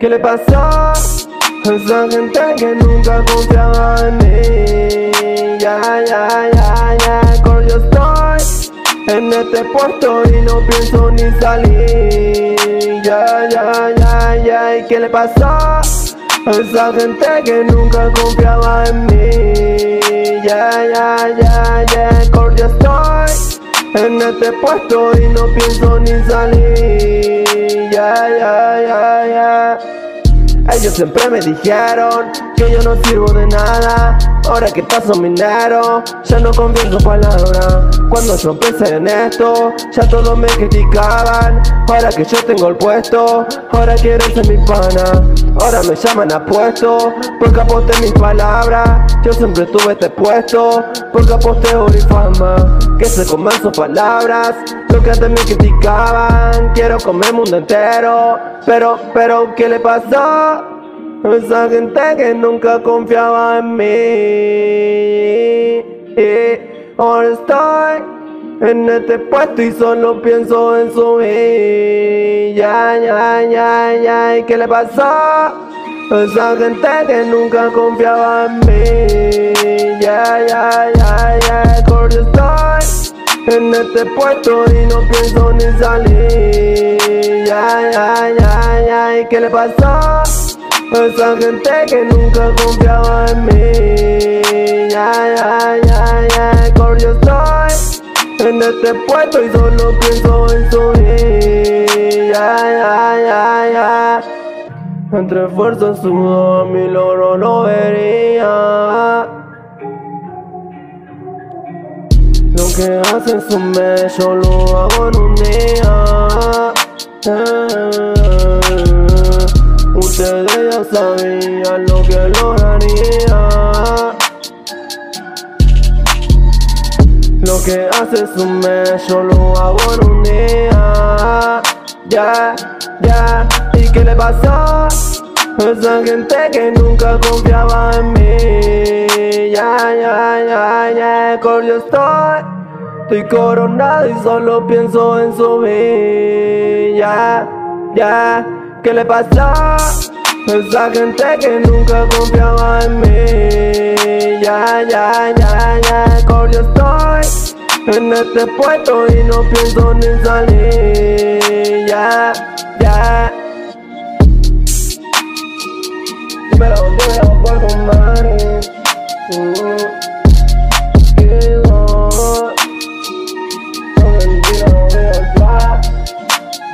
¿Qué le pasó? A esa gente que nunca confiaba en mí. Ya, ya, ya, ya, con yo estoy en este puesto y no pienso ni salir. Ya, ya, ya, ya, ¿y qué le pasó? A esa gente que nunca confiaba en mí. Ya, ya, ya, ya, con yo estoy en este puesto y no pienso ni salir. Ellos siempre me dijeron que yo no sirvo de nada. Ahora que paso minero, ya no confío en su palabra. Cuando yo empecé en esto, ya todos me criticaban. Ahora que yo tengo el puesto, ahora quieren ser mi pana. Ahora me llaman apuesto, porque aposté mis palabras. Yo siempre tuve este puesto, porque aposté oro y fama. Que se coman sus palabras, lo que antes me criticaban. Quiero comer el mundo entero, pero, pero, ¿qué le pasó? Esa gente que nunca confiaba en mí. Y ahora estoy en este puesto y solo pienso en subir. Ya, ya, ya, ya. ¿Y qué le pasó? Esa gente que nunca confiaba en mí. Ya, ya, ya, ya. Ahora estoy en este puesto y no pienso ni salir. Ya, ya, ya, ya. ¿Y qué le pasó? Esa gente que nunca confiaba en mí. Ya, ya, ya, ya, yo estoy en este puesto y solo pienso en subir. Ya, ya, ya, ya. Entre esfuerzo, sudor, mi logro no vería. Lo que hacen su mes, yo lo hago en un día. Eh. Ustedes ya sabían lo que lograría. Lo que hace un mes, yo lo hago en un día. Ya, ya, ¿y qué le pasó? Esa gente que nunca confiaba en mí. Ya, ya, ya, ya, con estoy. Estoy coronado y solo pienso en subir. Ya, ya. ¿Qué le pasa? Esa gente que nunca confiaba en mí. Ya, ya, ya, ya, corrió estoy En este puesto y no pienso ni salir. Ya, ya. Dímelo, dímelo, por Mari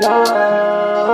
Yeah.